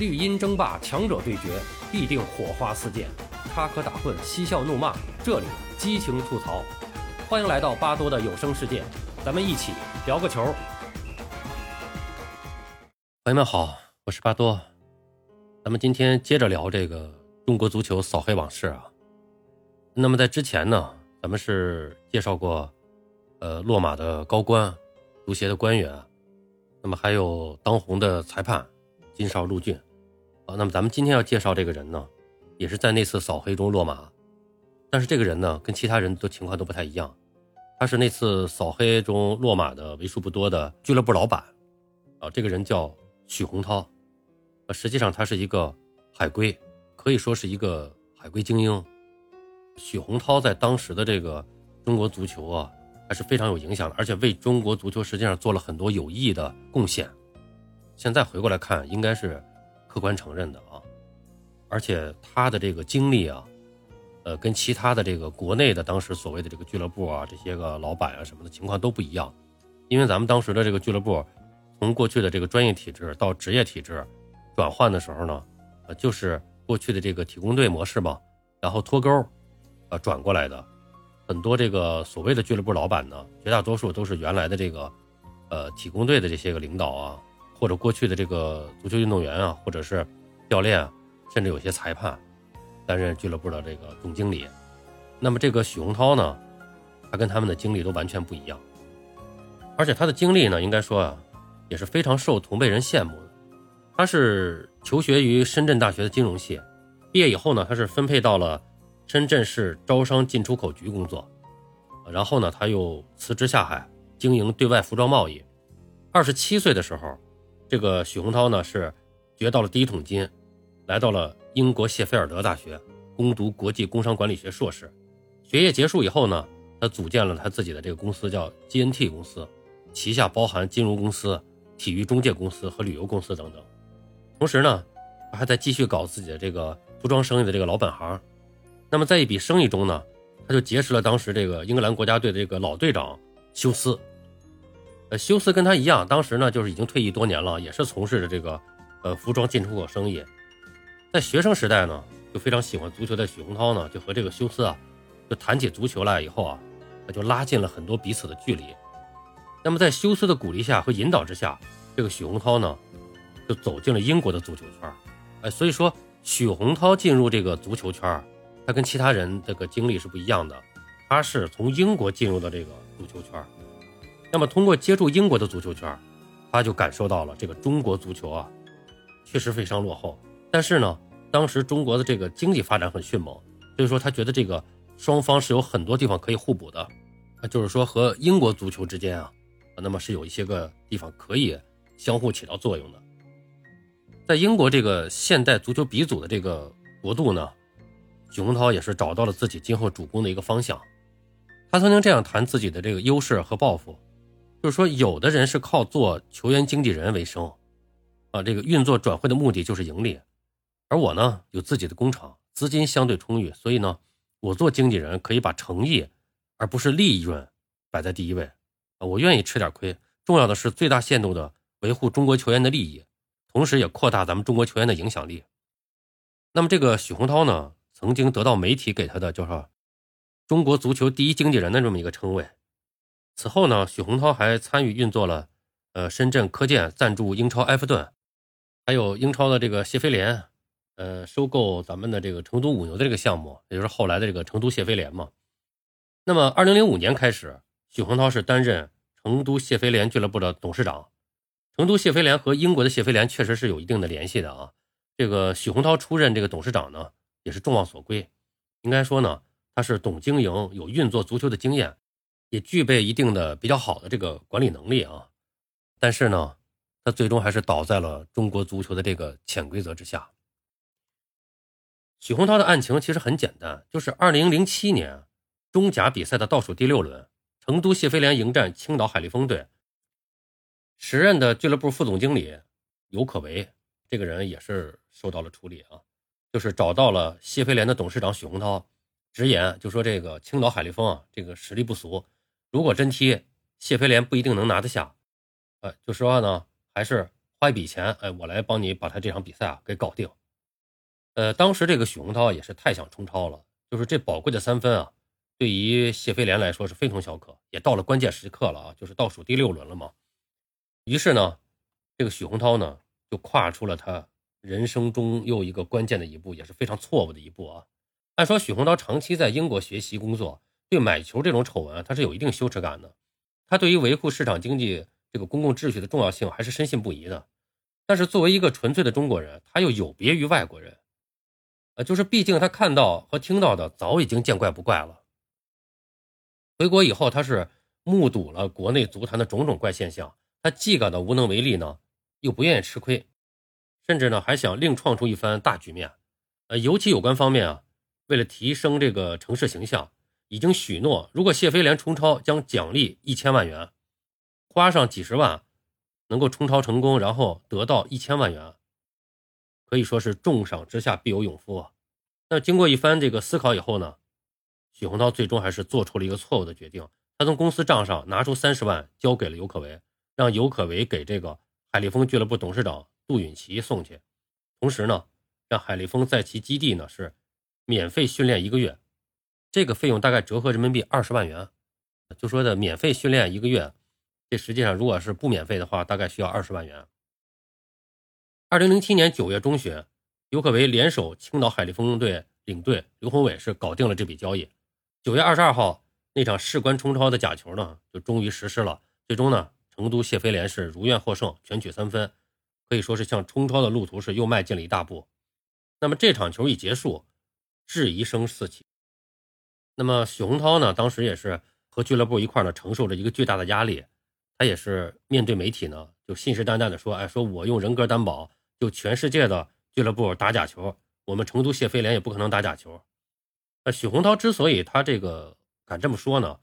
绿茵争霸，强者对决，必定火花四溅；插科打诨，嬉笑怒骂，这里激情吐槽。欢迎来到巴多的有声世界，咱们一起聊个球。朋友们好，我是巴多，咱们今天接着聊这个中国足球扫黑往事啊。那么在之前呢，咱们是介绍过，呃，落马的高官、足协的官员，那么还有当红的裁判金少陆俊。那么咱们今天要介绍这个人呢，也是在那次扫黑中落马，但是这个人呢，跟其他人的情况都不太一样，他是那次扫黑中落马的为数不多的俱乐部老板，啊，这个人叫许洪涛，呃，实际上他是一个海归，可以说是一个海归精英。许洪涛在当时的这个中国足球啊，还是非常有影响的，而且为中国足球实际上做了很多有益的贡献。现在回过来看，应该是。客观承认的啊，而且他的这个经历啊，呃，跟其他的这个国内的当时所谓的这个俱乐部啊，这些个老板啊什么的情况都不一样，因为咱们当时的这个俱乐部，从过去的这个专业体制到职业体制转换的时候呢，呃，就是过去的这个体工队模式嘛，然后脱钩，呃，转过来的，很多这个所谓的俱乐部老板呢，绝大多数都是原来的这个，呃，体工队的这些个领导啊。或者过去的这个足球运动员啊，或者是教练啊，甚至有些裁判，担任俱乐部的这个总经理。那么这个许洪涛呢，他跟他们的经历都完全不一样，而且他的经历呢，应该说啊，也是非常受同辈人羡慕的。他是求学于深圳大学的金融系，毕业以后呢，他是分配到了深圳市招商进出口局工作，然后呢，他又辞职下海经营对外服装贸易。二十七岁的时候。这个许洪涛呢是掘到了第一桶金，来到了英国谢菲尔德大学攻读国际工商管理学硕士。学业结束以后呢，他组建了他自己的这个公司，叫 GNT 公司，旗下包含金融公司、体育中介公司和旅游公司等等。同时呢，他还在继续搞自己的这个服装生意的这个老本行。那么在一笔生意中呢，他就结识了当时这个英格兰国家队的这个老队长休斯。呃，休斯跟他一样，当时呢就是已经退役多年了，也是从事着这个，呃，服装进出口生意。在学生时代呢，就非常喜欢足球的许洪涛呢，就和这个休斯啊，就谈起足球来以后啊，那就拉近了很多彼此的距离。那么在休斯的鼓励下和引导之下，这个许洪涛呢，就走进了英国的足球圈。哎，所以说许洪涛进入这个足球圈，他跟其他人这个经历是不一样的，他是从英国进入的这个足球圈。那么，通过接触英国的足球圈，他就感受到了这个中国足球啊，确实非常落后。但是呢，当时中国的这个经济发展很迅猛，所以说他觉得这个双方是有很多地方可以互补的。啊，就是说和英国足球之间啊，那么是有一些个地方可以相互起到作用的。在英国这个现代足球鼻祖的这个国度呢，许洪涛也是找到了自己今后主攻的一个方向。他曾经这样谈自己的这个优势和抱负。就是说，有的人是靠做球员经纪人为生，啊，这个运作转会的目的就是盈利，而我呢有自己的工厂，资金相对充裕，所以呢，我做经纪人可以把诚意而不是利润摆在第一位，啊，我愿意吃点亏，重要的是最大限度的维护中国球员的利益，同时也扩大咱们中国球员的影响力。那么这个许洪涛呢，曾经得到媒体给他的叫是“中国足球第一经纪人”的这么一个称谓。此后呢，许洪涛还参与运作了，呃，深圳科健赞助英超埃弗顿，还有英超的这个谢菲联，呃，收购咱们的这个成都五牛的这个项目，也就是后来的这个成都谢菲联嘛。那么，二零零五年开始，许洪涛是担任成都谢菲联俱乐部的董事长。成都谢菲联和英国的谢菲联确实是有一定的联系的啊。这个许洪涛出任这个董事长呢，也是众望所归。应该说呢，他是懂经营，有运作足球的经验。也具备一定的比较好的这个管理能力啊，但是呢，他最终还是倒在了中国足球的这个潜规则之下。许洪涛的案情其实很简单，就是二零零七年中甲比赛的倒数第六轮，成都谢菲联迎战青岛海力丰队，时任的俱乐部副总经理尤可为这个人也是受到了处理啊，就是找到了谢菲联的董事长许洪涛，直言就说这个青岛海力丰啊，这个实力不俗。如果真踢谢飞联不一定能拿得下，呃，就实话呢，还是花一笔钱，哎，我来帮你把他这场比赛啊给搞定。呃，当时这个许洪涛也是太想冲超了，就是这宝贵的三分啊，对于谢飞廉来说是非同小可，也到了关键时刻了啊，就是倒数第六轮了嘛。于是呢，这个许洪涛呢就跨出了他人生中又一个关键的一步，也是非常错误的一步啊。按说许洪涛长期在英国学习工作，对买球这种丑闻他是有一定羞耻感的，他对于维护市场经济这个公共秩序的重要性还是深信不疑的。但是作为一个纯粹的中国人，他又有别于外国人。就是毕竟他看到和听到的早已经见怪不怪了。回国以后，他是目睹了国内足坛的种种怪现象，他既感到无能为力呢，又不愿意吃亏，甚至呢还想另创出一番大局面。呃，尤其有关方面啊，为了提升这个城市形象，已经许诺，如果谢飞联冲超，将奖励一千万元，花上几十万，能够冲超成功，然后得到一千万元。可以说是重赏之下必有勇夫啊！那经过一番这个思考以后呢，许洪涛最终还是做出了一个错误的决定。他从公司账上拿出三十万交给了尤可为，让尤可为给这个海力丰俱乐部董事长杜允奇送去，同时呢，让海力丰在其基地呢是免费训练一个月，这个费用大概折合人民币二十万元。就说的免费训练一个月，这实际上如果是不免费的话，大概需要二十万元。二零零七年九月中旬，尤可维联手青岛海力丰队领队刘宏伟是搞定了这笔交易。九月二十二号，那场事关冲超的假球呢，就终于实施了。最终呢，成都谢飞联是如愿获胜，全取三分，可以说是向冲超的路途是又迈进了一大步。那么这场球一结束，质疑声四起。那么许洪涛呢，当时也是和俱乐部一块呢，承受着一个巨大的压力。他也是面对媒体呢，就信誓旦旦的说：“哎，说我用人格担保。”就全世界的俱乐部打假球，我们成都谢飞联也不可能打假球。那许洪涛之所以他这个敢这么说呢，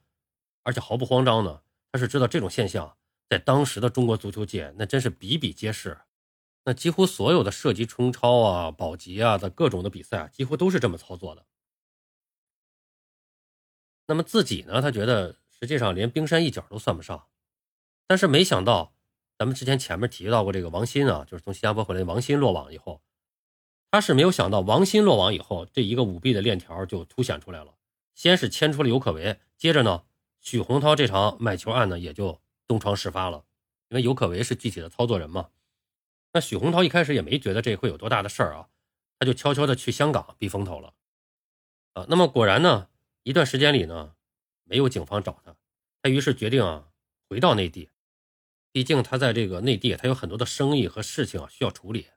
而且毫不慌张呢，他是知道这种现象在当时的中国足球界那真是比比皆是。那几乎所有的涉及冲超啊、保级啊的各种的比赛，几乎都是这么操作的。那么自己呢，他觉得实际上连冰山一角都算不上，但是没想到。咱们之前前面提到过这个王鑫啊，就是从新加坡回来的王鑫落网以后，他是没有想到王鑫落网以后，这一个舞弊的链条就凸显出来了。先是牵出了尤可为，接着呢，许洪涛这场买球案呢也就东窗事发了。因为尤可为是具体的操作人嘛，那许洪涛一开始也没觉得这会有多大的事儿啊，他就悄悄的去香港避风头了。啊，那么果然呢，一段时间里呢，没有警方找他，他于是决定啊回到内地。毕竟他在这个内地，他有很多的生意和事情啊需要处理。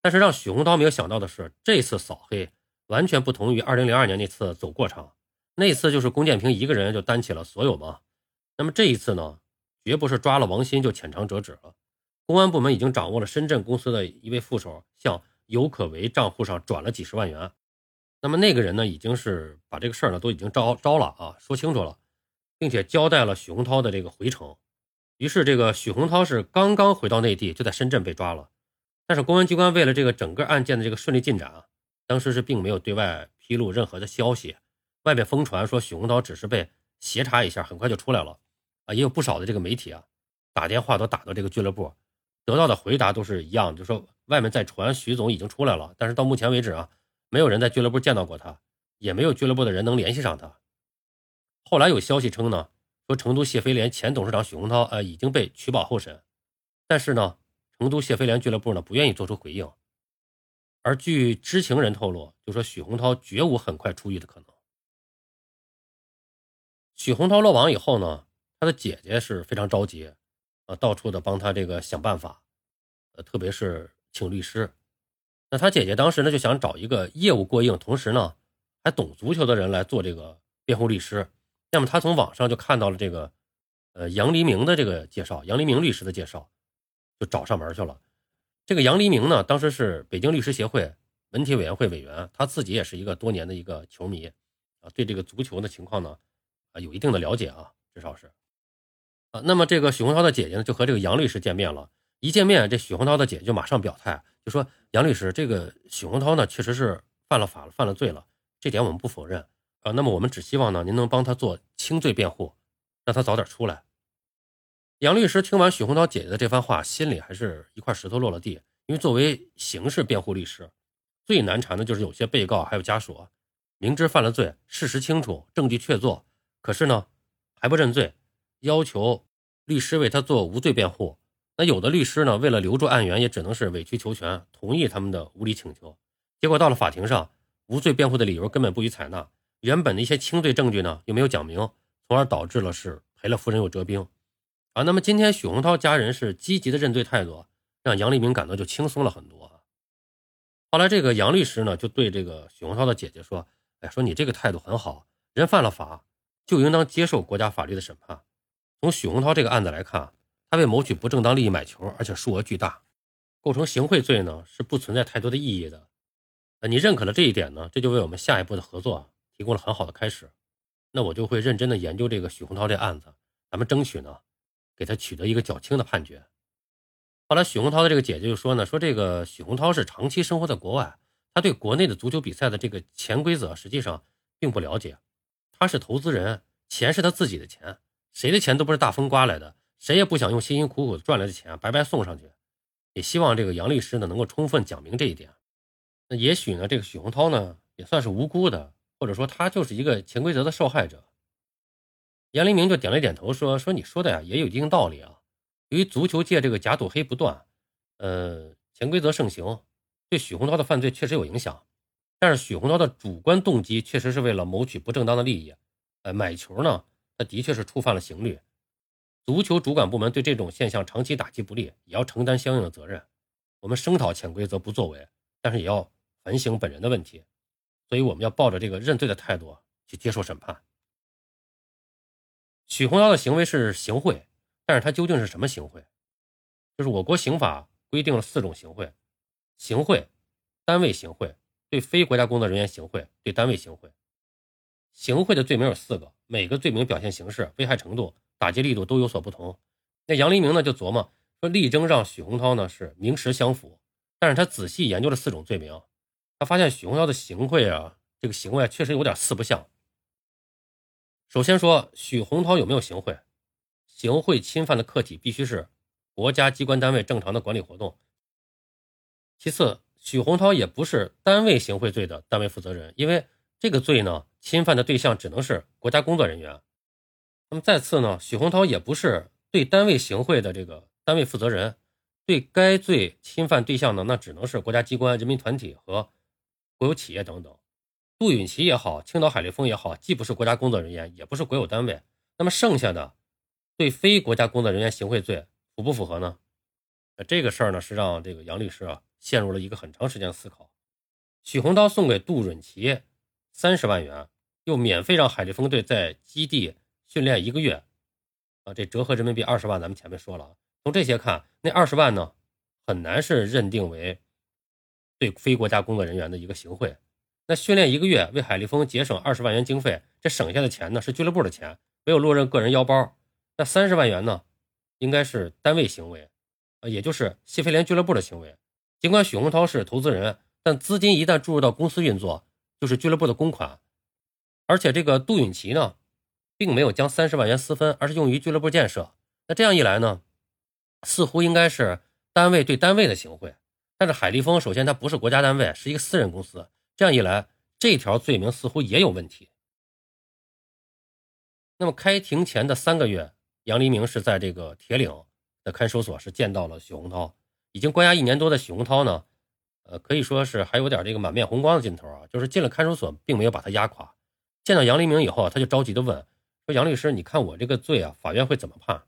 但是让许洪涛没有想到的是，这次扫黑完全不同于2002年那次走过场。那次就是龚建平一个人就担起了所有嘛。那么这一次呢，绝不是抓了王鑫就浅尝辄止了。公安部门已经掌握了深圳公司的一位副手向尤可为账户上转了几十万元。那么那个人呢，已经是把这个事儿呢都已经招招了啊，说清楚了，并且交代了许洪涛的这个回程。于是，这个许洪涛是刚刚回到内地，就在深圳被抓了。但是，公安机关为了这个整个案件的这个顺利进展啊，当时是并没有对外披露任何的消息。外面疯传说许洪涛只是被协查一下，很快就出来了。啊，也有不少的这个媒体啊，打电话都打到这个俱乐部，得到的回答都是一样，就说外面在传许总已经出来了，但是到目前为止啊，没有人在俱乐部见到过他，也没有俱乐部的人能联系上他。后来有消息称呢。说成都谢飞联前董事长许洪涛，呃，已经被取保候审，但是呢，成都谢飞联俱乐部呢不愿意做出回应，而据知情人透露，就说许洪涛绝无很快出狱的可能。许洪涛落网以后呢，他的姐姐是非常着急，啊，到处的帮他这个想办法，呃，特别是请律师。那他姐姐当时呢就想找一个业务过硬，同时呢还懂足球的人来做这个辩护律师。那么他从网上就看到了这个，呃，杨黎明的这个介绍，杨黎明律师的介绍，就找上门去了。这个杨黎明呢，当时是北京律师协会文体委员会委员，他自己也是一个多年的一个球迷，啊，对这个足球的情况呢，啊，有一定的了解啊，至少是。啊，那么这个许洪涛的姐姐呢，就和这个杨律师见面了。一见面，这许洪涛的姐就马上表态，就说杨律师，这个许洪涛呢，确实是犯了法了，犯了罪了，这点我们不否认。啊，那么我们只希望呢，您能帮他做轻罪辩护，让他早点出来。杨律师听完许洪涛姐姐的这番话，心里还是一块石头落了地。因为作为刑事辩护律师，最难缠的就是有些被告还有家属，明知犯了罪，事实清楚，证据确凿，可是呢还不认罪，要求律师为他做无罪辩护。那有的律师呢，为了留住案源，也只能是委曲求全，同意他们的无理请求。结果到了法庭上，无罪辩护的理由根本不予采纳，原本的一些轻罪证据呢又没有讲明，从而导致了是赔了夫人又折兵。啊，那么今天许洪涛家人是积极的认罪态度，让杨立明感到就轻松了很多。后来这个杨律师呢，就对这个许洪涛的姐姐说：“哎，说你这个态度很好，人犯了法就应当接受国家法律的审判。从许洪涛这个案子来看，他为谋取不正当利益买球，而且数额巨大，构成行贿罪呢，是不存在太多的意义的。呃，你认可了这一点呢，这就为我们下一步的合作提供了很好的开始。那我就会认真的研究这个许洪涛这案子，咱们争取呢。”给他取得一个较轻的判决。后来，许洪涛的这个姐姐就说呢，说这个许洪涛是长期生活在国外，他对国内的足球比赛的这个潜规则实际上并不了解。他是投资人，钱是他自己的钱，谁的钱都不是大风刮来的，谁也不想用辛辛苦苦赚来的钱白白送上去。也希望这个杨律师呢能够充分讲明这一点。那也许呢，这个许洪涛呢也算是无辜的，或者说他就是一个潜规则的受害者。杨黎明就点了点头，说：“说你说的呀，也有一定道理啊。由于足球界这个假赌黑不断，呃，潜规则盛行，对许洪涛的犯罪确实有影响。但是许洪涛的主观动机确实是为了谋取不正当的利益，呃，买球呢，他的确是触犯了刑律。足球主管部门对这种现象长期打击不力，也要承担相应的责任。我们声讨潜规则不作为，但是也要反省本人的问题。所以我们要抱着这个认罪的态度去接受审判。”许洪涛的行为是行贿，但是他究竟是什么行贿？就是我国刑法规定了四种行贿：行贿、单位行贿、对非国家工作人员行贿、对单位行贿。行贿的罪名有四个，每个罪名表现形式、危害程度、打击力度都有所不同。那杨黎明呢就琢磨说，力争让许洪涛呢是名实相符，但是他仔细研究了四种罪名，他发现许洪涛的行贿啊，这个行为确实有点四不像。首先说许洪涛有没有行贿？行贿侵犯的客体必须是国家机关单位正常的管理活动。其次，许洪涛也不是单位行贿罪的单位负责人，因为这个罪呢，侵犯的对象只能是国家工作人员。那么再次呢，许洪涛也不是对单位行贿的这个单位负责人，对该罪侵犯对象呢，那只能是国家机关、人民团体和国有企业等等。杜允琪也好，青岛海力丰也好，既不是国家工作人员，也不是国有单位。那么剩下的对非国家工作人员行贿罪符不符合呢？那这个事儿呢，是让这个杨律师啊陷入了一个很长时间思考。许洪涛送给杜允琪三十万元，又免费让海力丰队在基地训练一个月，啊，这折合人民币二十万。咱们前面说了，从这些看，那二十万呢，很难是认定为对非国家工作人员的一个行贿。那训练一个月，为海力丰节省二十万元经费，这省下的钱呢是俱乐部的钱，没有落任个人腰包。那三十万元呢，应该是单位行为，啊，也就是谢菲联俱乐部的行为。尽管许洪涛是投资人，但资金一旦注入到公司运作，就是俱乐部的公款。而且这个杜允琪呢，并没有将三十万元私分，而是用于俱乐部建设。那这样一来呢，似乎应该是单位对单位的行贿。但是海立丰首先它不是国家单位，是一个私人公司。这样一来，这条罪名似乎也有问题。那么开庭前的三个月，杨黎明是在这个铁岭的看守所是见到了许洪涛。已经关押一年多的许洪涛呢，呃，可以说是还有点这个满面红光的劲头啊。就是进了看守所，并没有把他压垮。见到杨黎明以后，他就着急的问说：“杨律师，你看我这个罪啊，法院会怎么判？”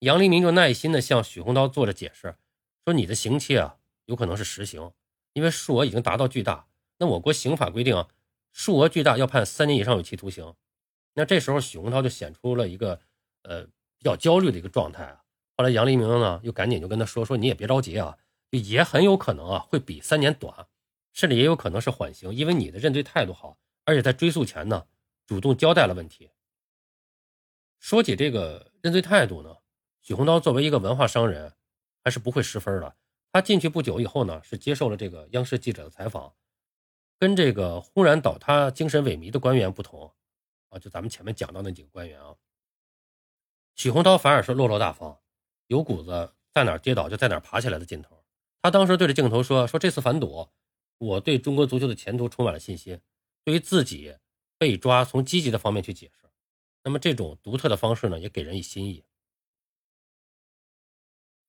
杨黎明就耐心的向许洪涛做着解释，说：“你的刑期啊，有可能是实刑，因为数额已经达到巨大。”那我国刑法规定，数额巨大要判三年以上有期徒刑。那这时候许洪涛就显出了一个呃比较焦虑的一个状态啊。后来杨黎明呢又赶紧就跟他说说你也别着急啊，也很有可能啊会比三年短，甚至也有可能是缓刑，因为你的认罪态度好，而且在追诉前呢主动交代了问题。说起这个认罪态度呢，许洪涛作为一个文化商人，还是不会失分的。他进去不久以后呢，是接受了这个央视记者的采访。跟这个轰然倒塌、精神萎靡的官员不同，啊，就咱们前面讲到那几个官员啊，许洪涛反而是落落大方，有股子在哪跌倒就在哪爬起来的劲头。他当时对着镜头说：“说这次反赌，我对中国足球的前途充满了信心。对于自己被抓，从积极的方面去解释。那么这种独特的方式呢，也给人以新意。”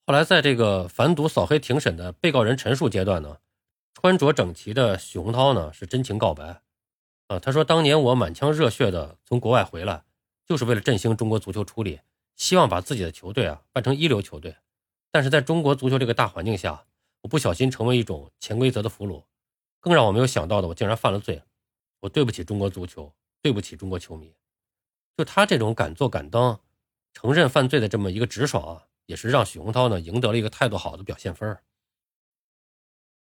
后来在这个反赌扫黑庭审的被告人陈述阶段呢，穿着整齐的许洪涛呢是真情告白。啊，他说：“当年我满腔热血的从国外回来，就是为了振兴中国足球出力，希望把自己的球队啊办成一流球队。但是在中国足球这个大环境下，我不小心成为一种潜规则的俘虏。更让我没有想到的，我竟然犯了罪。我对不起中国足球，对不起中国球迷。就他这种敢做敢当、承认犯罪的这么一个直爽啊，也是让许洪涛呢赢得了一个态度好的表现分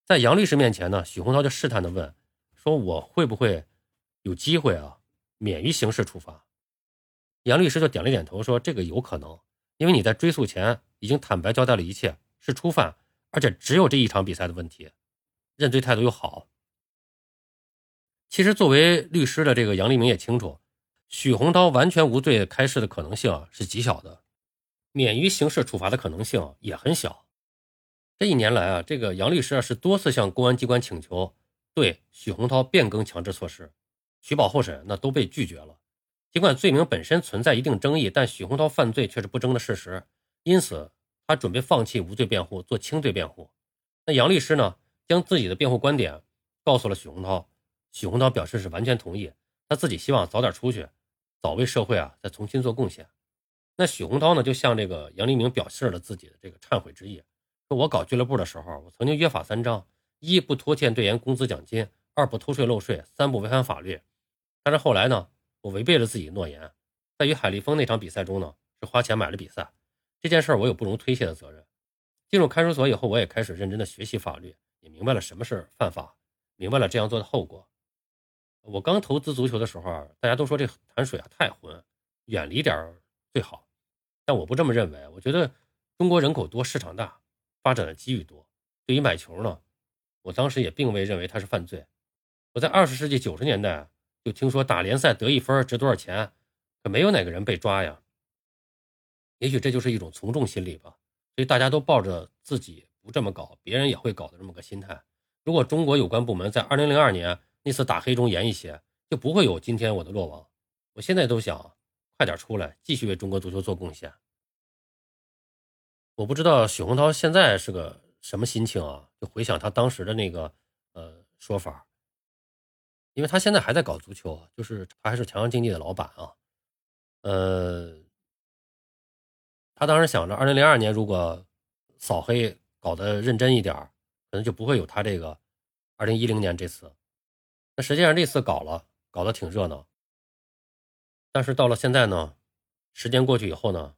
在杨律师面前呢，许洪涛就试探的问：说我会不会？”有机会啊，免于刑事处罚。杨律师就点了点头，说：“这个有可能，因为你在追诉前已经坦白交代了一切，是初犯，而且只有这一场比赛的问题，认罪态度又好。”其实，作为律师的这个杨立明也清楚，许洪涛完全无罪开释的可能性是极小的，免于刑事处罚的可能性也很小。这一年来啊，这个杨律师啊是多次向公安机关请求对许洪涛变更强制措施。取保候审那都被拒绝了，尽管罪名本身存在一定争议，但许洪涛犯罪却是不争的事实，因此他准备放弃无罪辩护，做轻罪辩护。那杨律师呢，将自己的辩护观点告诉了许洪涛，许洪涛表示是完全同意，他自己希望早点出去，早为社会啊再重新做贡献。那许洪涛呢，就向这个杨黎明表示了自己的这个忏悔之意，说我搞俱乐部的时候，我曾经约法三章：一不拖欠队员工资奖金。二不偷税漏税，三不违反法律。但是后来呢，我违背了自己的诺言，在与海立丰那场比赛中呢，是花钱买了比赛。这件事我有不容推卸的责任。进入看守所以后，我也开始认真的学习法律，也明白了什么是犯法，明白了这样做的后果。我刚投资足球的时候，大家都说这潭水啊太浑，远离点最好。但我不这么认为，我觉得中国人口多，市场大，发展的机遇多。对于买球呢，我当时也并未认为它是犯罪。我在二十世纪九十年代就听说打联赛得一分值多少钱，可没有哪个人被抓呀。也许这就是一种从众心理吧，所以大家都抱着自己不这么搞，别人也会搞的这么个心态。如果中国有关部门在二零零二年那次打黑中严一些，就不会有今天我的落网。我现在都想快点出来，继续为中国足球做贡献。我不知道许洪涛现在是个什么心情啊？就回想他当时的那个呃说法。因为他现在还在搞足球，就是他还是强阳竞技的老板啊，呃，他当时想着，二零零二年如果扫黑搞得认真一点可能就不会有他这个二零一零年这次。那实际上这次搞了，搞得挺热闹，但是到了现在呢，时间过去以后呢，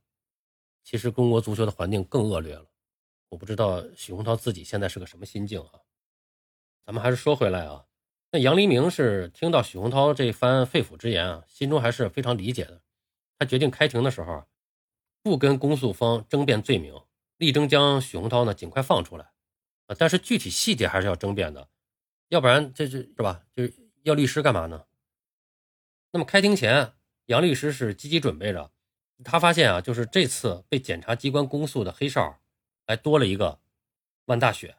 其实中国足球的环境更恶劣了。我不知道许洪涛自己现在是个什么心境啊？咱们还是说回来啊。那杨黎明是听到许洪涛这番肺腑之言啊，心中还是非常理解的。他决定开庭的时候，不跟公诉方争辩罪名，力争将许洪涛呢尽快放出来啊。但是具体细节还是要争辩的，要不然这这是吧？就是要律师干嘛呢？那么开庭前，杨律师是积极准备着。他发现啊，就是这次被检察机关公诉的黑哨，还多了一个万大雪。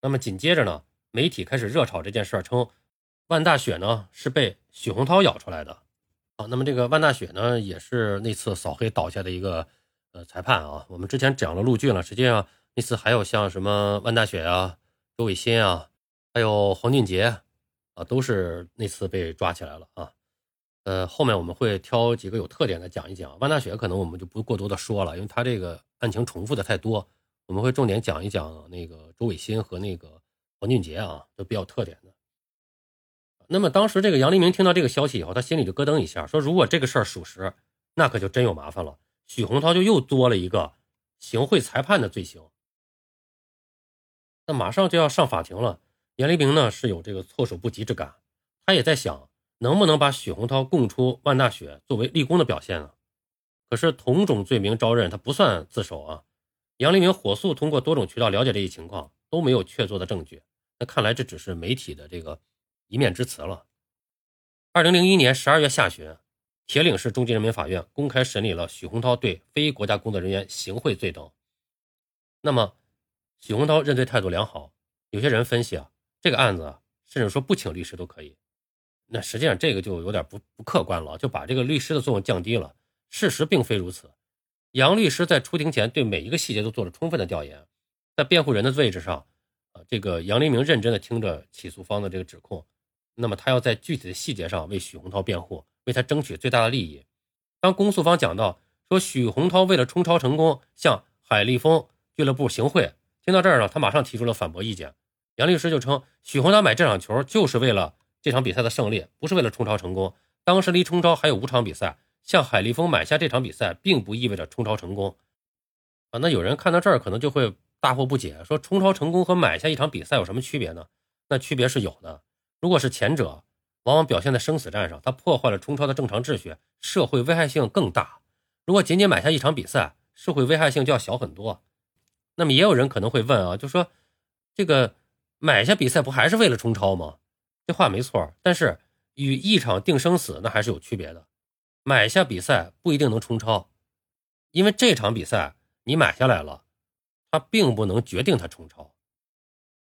那么紧接着呢？媒体开始热炒这件事儿，称万大雪呢是被许洪涛咬出来的。啊，那么这个万大雪呢，也是那次扫黑倒下的一个呃裁判啊。我们之前讲了陆俊了，实际上那次还有像什么万大雪啊、周伟新啊，还有黄俊杰啊，都是那次被抓起来了啊。呃，后面我们会挑几个有特点的讲一讲。万大雪可能我们就不过多的说了，因为他这个案情重复的太多，我们会重点讲一讲那个周伟新和那个。黄俊杰啊，都比较特点的。那么当时这个杨黎明听到这个消息以后，他心里就咯噔一下，说如果这个事儿属实，那可就真有麻烦了。许洪涛就又多了一个行贿裁判的罪行，那马上就要上法庭了。杨黎明呢是有这个措手不及之感，他也在想能不能把许洪涛供出万大雪作为立功的表现呢？可是同种罪名招认，他不算自首啊。杨黎明火速通过多种渠道了解这一情况。都没有确凿的证据，那看来这只是媒体的这个一面之词了。二零零一年十二月下旬，铁岭市中级人民法院公开审理了许洪涛对非国家工作人员行贿罪等。那么，许洪涛认罪态度良好。有些人分析啊，这个案子啊，甚至说不请律师都可以。那实际上这个就有点不不客观了，就把这个律师的作用降低了。事实并非如此。杨律师在出庭前对每一个细节都做了充分的调研，在辩护人的位置上，啊，这个杨黎明认真的听着起诉方的这个指控，那么他要在具体的细节上为许洪涛辩护，为他争取最大的利益。当公诉方讲到说许洪涛为了冲超成功向海立丰俱乐部行贿，听到这儿呢，他马上提出了反驳意见。杨律师就称，许洪涛买这场球就是为了这场比赛的胜利，不是为了冲超成功。当时离冲超还有五场比赛。向海立丰买下这场比赛，并不意味着冲超成功啊！那有人看到这儿，可能就会大惑不解，说冲超成功和买下一场比赛有什么区别呢？那区别是有的。如果是前者，往往表现在生死战上，它破坏了冲超的正常秩序，社会危害性更大；如果仅仅买下一场比赛，社会危害性就要小很多。那么也有人可能会问啊，就说这个买下比赛不还是为了冲超吗？这话没错，但是与一场定生死那还是有区别的。买下比赛不一定能冲超，因为这场比赛你买下来了，它并不能决定它冲超。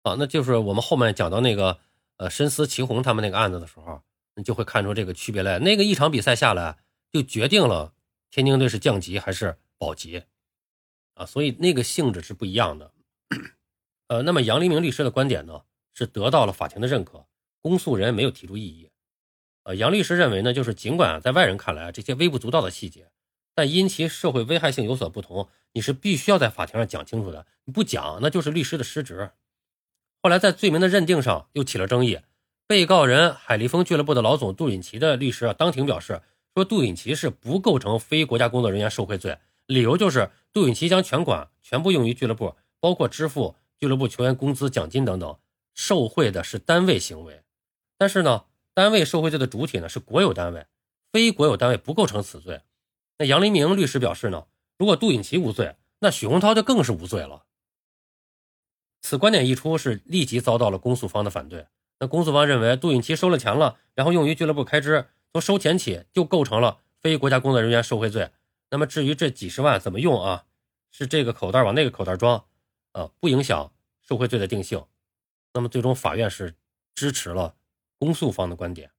啊，那就是我们后面讲到那个呃申思祁红他们那个案子的时候，你就会看出这个区别来。那个一场比赛下来就决定了天津队是降级还是保级啊，所以那个性质是不一样的。呃，那么杨黎明律师的观点呢是得到了法庭的认可，公诉人没有提出异议。呃，杨律师认为呢，就是尽管在外人看来这些微不足道的细节，但因其社会危害性有所不同，你是必须要在法庭上讲清楚的。你不讲，那就是律师的失职。后来在罪名的认定上又起了争议，被告人海立丰俱乐部的老总杜允奇的律师啊当庭表示说，杜允奇是不构成非国家工作人员受贿罪，理由就是杜允奇将全款全部用于俱乐部，包括支付俱乐部球员工资、奖金等等，受贿的是单位行为。但是呢？单位受贿罪的主体呢是国有单位，非国有单位不构成此罪。那杨黎明律师表示呢，如果杜颖奇无罪，那许洪涛就更是无罪了。此观点一出，是立即遭到了公诉方的反对。那公诉方认为，杜颖奇收了钱了，然后用于俱乐部开支，从收钱起就构成了非国家工作人员受贿罪。那么至于这几十万怎么用啊，是这个口袋往那个口袋装，啊，不影响受贿罪的定性。那么最终法院是支持了。公诉方的观点，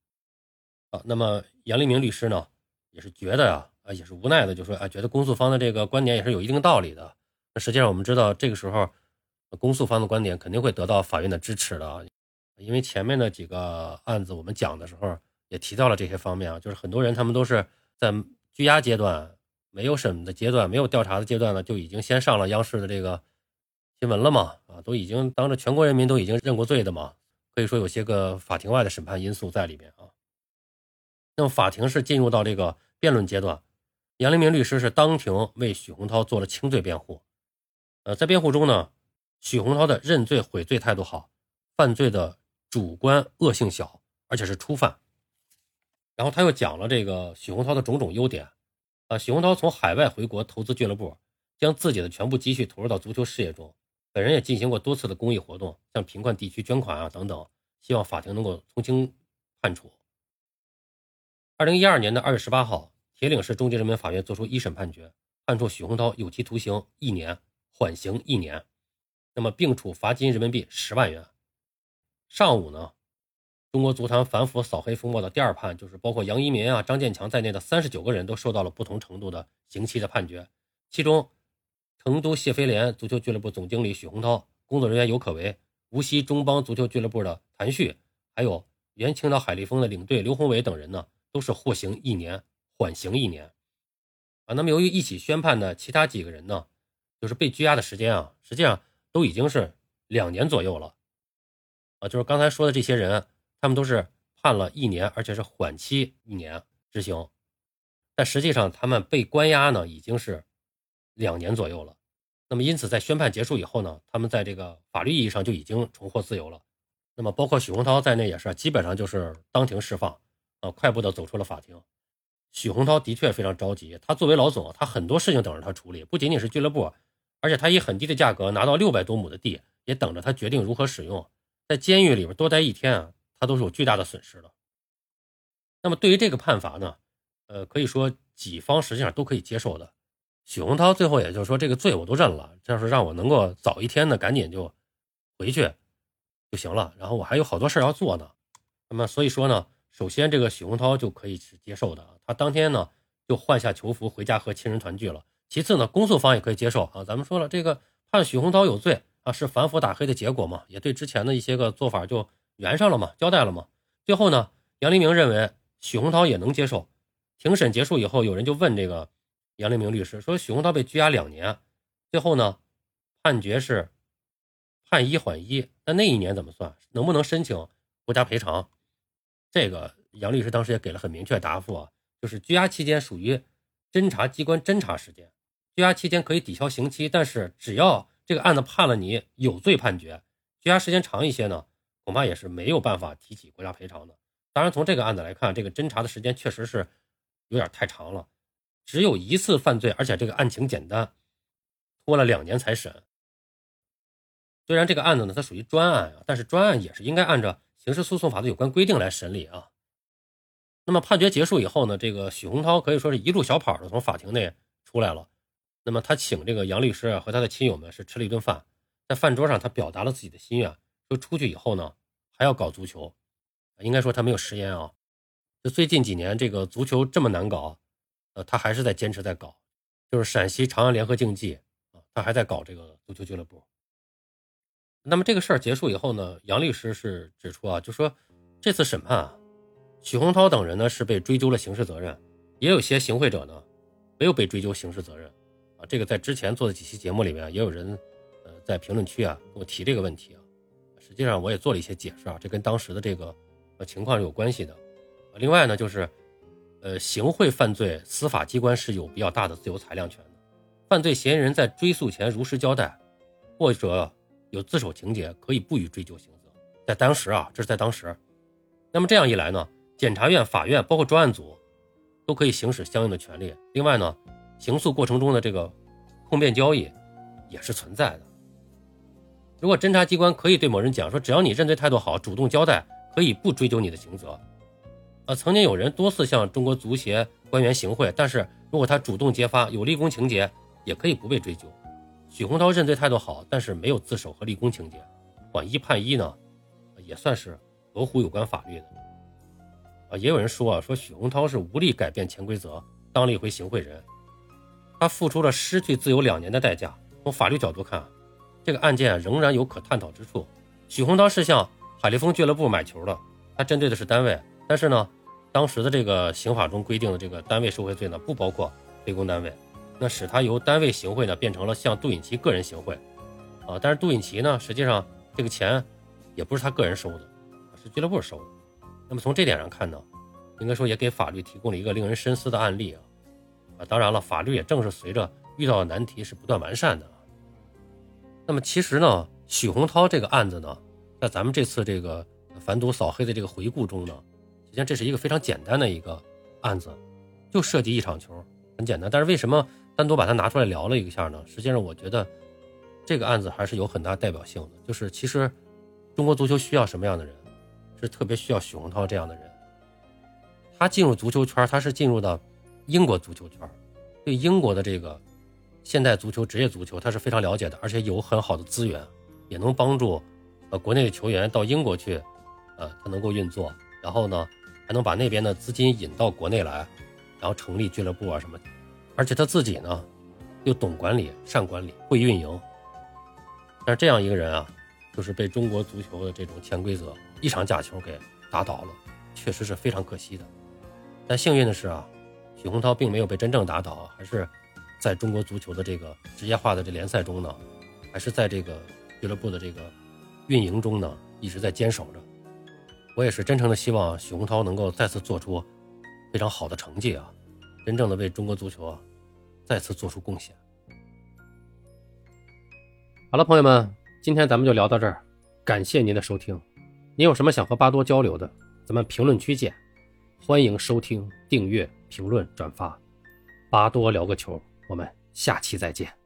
啊，那么杨立明律师呢，也是觉得呀，啊，也是无奈的，就说啊，觉得公诉方的这个观点也是有一定道理的。那实际上我们知道，这个时候公诉方的观点肯定会得到法院的支持的，因为前面的几个案子我们讲的时候也提到了这些方面啊，就是很多人他们都是在拘押阶段、没有审的阶段、没有调查的阶段呢，就已经先上了央视的这个新闻了嘛，啊，都已经当着全国人民都已经认过罪的嘛。可以说有些个法庭外的审判因素在里面啊。那么法庭是进入到这个辩论阶段，杨黎明律师是当庭为许洪涛做了轻罪辩护。呃，在辩护中呢，许洪涛的认罪悔罪态度好，犯罪的主观恶性小，而且是初犯。然后他又讲了这个许洪涛的种种优点。啊，许洪涛从海外回国投资俱乐部，将自己的全部积蓄投入到足球事业中。本人也进行过多次的公益活动，向贫困地区捐款啊等等，希望法庭能够从轻判处。二零一二年的二月十八号，铁岭市中级人民法院作出一审判决，判处许洪涛有期徒刑一年，缓刑一年，那么并处罚金人民币十万元。上午呢，中国足坛反腐扫黑风暴的第二判，就是包括杨一民啊、张建强在内的三十九个人都受到了不同程度的刑期的判决，其中。成都谢菲联足球俱乐部总经理许洪涛，工作人员尤可为，无锡中邦足球俱乐部的谭旭，还有原青岛海力丰的领队刘宏伟等人呢，都是获刑一年，缓刑一年。啊，那么由于一起宣判的其他几个人呢，就是被拘押的时间啊，实际上都已经是两年左右了。啊，就是刚才说的这些人，他们都是判了一年，而且是缓期一年执行，但实际上他们被关押呢，已经是两年左右了。那么，因此在宣判结束以后呢，他们在这个法律意义上就已经重获自由了。那么，包括许洪涛在内也是，基本上就是当庭释放，啊，快步的走出了法庭。许洪涛的确非常着急，他作为老总，他很多事情等着他处理，不仅仅是俱乐部，而且他以很低的价格拿到六百多亩的地，也等着他决定如何使用。在监狱里边多待一天啊，他都是有巨大的损失的。那么，对于这个判罚呢，呃，可以说己方实际上都可以接受的。许洪涛最后也就是说，这个罪我都认了，就是让我能够早一天呢，赶紧就回去就行了。然后我还有好多事要做呢。那么所以说呢，首先这个许洪涛就可以是接受的，他当天呢就换下囚服回家和亲人团聚了。其次呢，公诉方也可以接受啊。咱们说了，这个判许洪涛有罪啊，是反腐打黑的结果嘛，也对之前的一些个做法就圆上了嘛，交代了嘛。最后呢，杨黎明认为许洪涛也能接受。庭审结束以后，有人就问这个。杨立明律师说：“许洪涛被拘押两年，最后呢，判决是判一缓一。那那一年怎么算？能不能申请国家赔偿？这个杨律师当时也给了很明确答复啊，就是拘押期间属于侦查机关侦查时间，拘押期间可以抵消刑期，但是只要这个案子判了你有罪判决，拘押时间长一些呢，恐怕也是没有办法提起国家赔偿的。当然，从这个案子来看，这个侦查的时间确实是有点太长了。”只有一次犯罪，而且这个案情简单，拖了两年才审。虽然这个案子呢，它属于专案啊，但是专案也是应该按照刑事诉讼法的有关规定来审理啊。那么判决结束以后呢，这个许洪涛可以说是一路小跑的从法庭内出来了。那么他请这个杨律师和他的亲友们是吃了一顿饭，在饭桌上他表达了自己的心愿，说出去以后呢还要搞足球。应该说他没有食言啊。就最近几年这个足球这么难搞。呃，他还是在坚持在搞，就是陕西长安联合竞技啊，他还在搞这个足球俱乐部。那么这个事儿结束以后呢，杨律师是指出啊，就说这次审判啊，许洪涛等人呢是被追究了刑事责任，也有些行贿者呢没有被追究刑事责任啊。这个在之前做的几期节目里面也有人呃在评论区啊给我提这个问题啊，实际上我也做了一些解释啊，这跟当时的这个呃情况是有关系的。另外呢就是。呃，行贿犯罪，司法机关是有比较大的自由裁量权的。犯罪嫌疑人在追诉前如实交代，或者有自首情节，可以不予追究刑责。在当时啊，这是在当时。那么这样一来呢，检察院、法院，包括专案组，都可以行使相应的权利。另外呢，刑诉过程中的这个控辩交易也是存在的。如果侦查机关可以对某人讲说，只要你认罪态度好，主动交代，可以不追究你的刑责。啊，曾经有人多次向中国足协官员行贿，但是如果他主动揭发有立功情节，也可以不被追究。许洪涛认罪态度好，但是没有自首和立功情节，缓一判一呢，也算是合乎有关法律的。啊，也有人说啊，说许洪涛是无力改变潜规则，当了一回行贿人，他付出了失去自由两年的代价。从法律角度看，这个案件仍然有可探讨之处。许洪涛是向海力丰俱乐部买球的，他针对的是单位，但是呢。当时的这个刑法中规定的这个单位受贿罪呢，不包括非公单位，那使他由单位行贿呢，变成了向杜颖奇个人行贿，啊，但是杜颖奇呢，实际上这个钱也不是他个人收的，是俱乐部收的。那么从这点上看呢，应该说也给法律提供了一个令人深思的案例啊，啊，当然了，法律也正是随着遇到的难题是不断完善的。那么其实呢，许洪涛这个案子呢，在咱们这次这个反赌扫黑的这个回顾中呢。实际上这是一个非常简单的一个案子，就涉及一场球，很简单。但是为什么单独把它拿出来聊了一下呢？实际上我觉得这个案子还是有很大代表性的。就是其实中国足球需要什么样的人，是特别需要许洪涛这样的人。他进入足球圈，他是进入到英国足球圈，对英国的这个现代足球、职业足球他是非常了解的，而且有很好的资源，也能帮助呃国内的球员到英国去，呃他能够运作，然后呢。还能把那边的资金引到国内来，然后成立俱乐部啊什么的，而且他自己呢，又懂管理、善管理、会运营。但是这样一个人啊，就是被中国足球的这种潜规则一场假球给打倒了，确实是非常可惜的。但幸运的是啊，许洪涛并没有被真正打倒，还是在中国足球的这个职业化的这联赛中呢，还是在这个俱乐部的这个运营中呢，一直在坚守着。我也是真诚的希望许洪涛能够再次做出非常好的成绩啊，真正的为中国足球再次做出贡献。好了，朋友们，今天咱们就聊到这儿，感谢您的收听。您有什么想和巴多交流的，咱们评论区见。欢迎收听、订阅、评论、转发，巴多聊个球，我们下期再见。